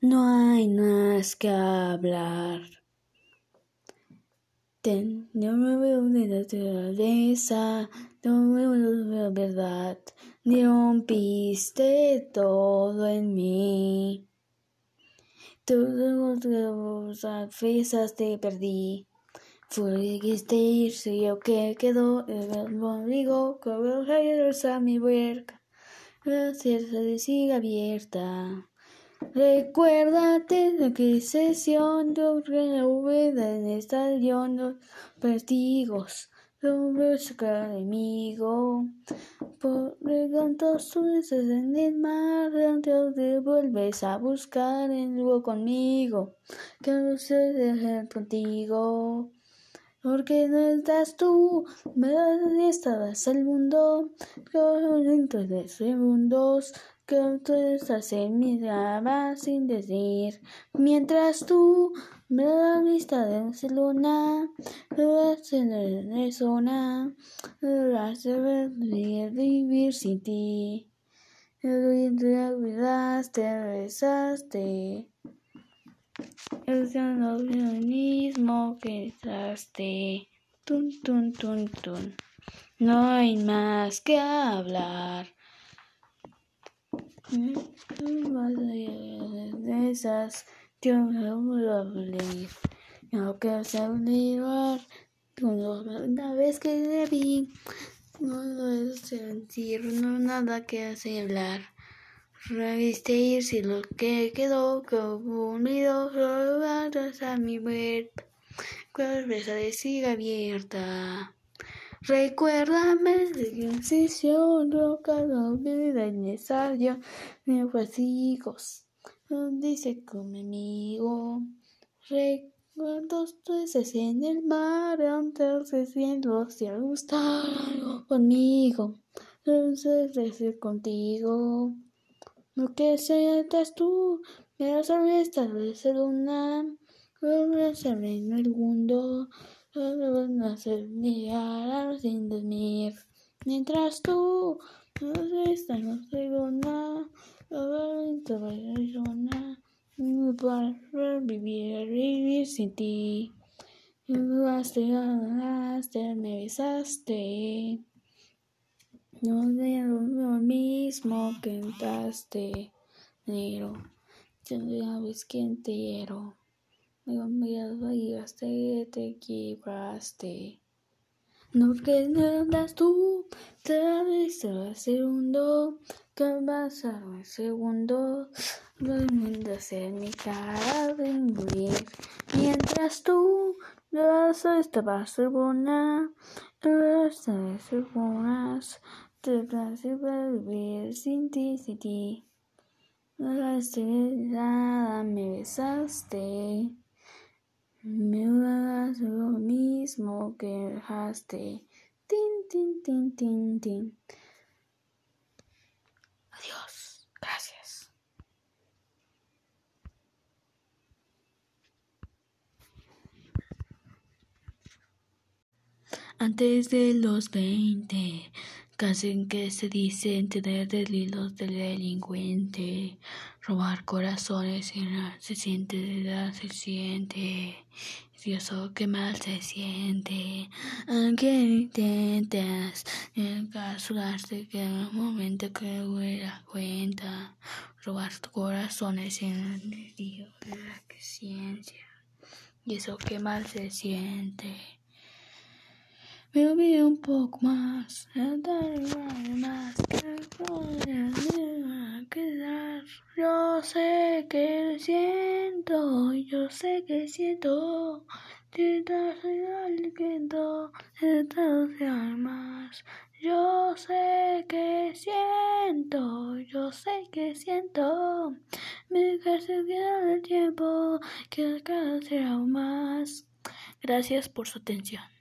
No hay más que hablar. Ten, no me veo de naturaleza, no me veo de verdad, ni rompiste todo en mí. Todas las fresas te perdí. Fuiste irse yo que quedó conmigo, que a mi huerca, la cierta sigue abierta. Recuérdate de que sesión de la bóveda en estadio los testigos hombres enemigo. Por tantos en el mar te vuelves a buscar en luego conmigo. Que no se dejen contigo porque no estás tú, me estabas el mundo, dentro de segundos, que tú estás en mi cama sin decir, mientras tú me da vista de Barcelona, la zona, a vivir, sin ti. Te olvidaste, besaste. Es lo mismo que entraste. Tun, tun, tun, tun. No hay más que hablar. De esas, yo me. No quiero olvidar. Una vez que te vi, no lo sentir, no nada que hacer hablar irse lo que quedó como unido a mi web. Cabeza de siga abierta. Recuérdame de incisión cada vida necesario me hijos. Dice con mi amigo. Recuerdos veces en el mar antes siendo si ha gustado conmigo. Entonces decir contigo. Lo que sientas tú, me vas a restablecer una, a en el mundo, van a hacer sin dormir. Mientras tú, nada, no para vivir, vivir sin ti. Me me besaste. No veo lo mismo que entraste, negro. Ya sabes quién te quiero. Me te quebraste. No que no andas tú, te viste el segundo, que pasar el segundo, volviendo a ser mi cara de morir. Mientras tú, no estabas buena, no estabas buenas. Vivir sin ti, sin ti. No nada, me besaste. Me das lo mismo que dejaste. Tin, tin, tin, tin, tin. Adiós. Gracias. Antes de los veinte Casi que se dicen tener delitos del delincuente, robar corazones y no se siente de se siente. Dios, que mal se siente, aunque intentas encasurarte que en el momento que hubiera cuenta, robar corazones en el la ciencia. Y eso que mal se siente. Me olvidé un poco más, más quedar. Yo sé que siento, yo sé que siento, más. Yo sé que siento, yo sé que siento, me queda el tiempo que alcanzará aún más. Gracias por su atención.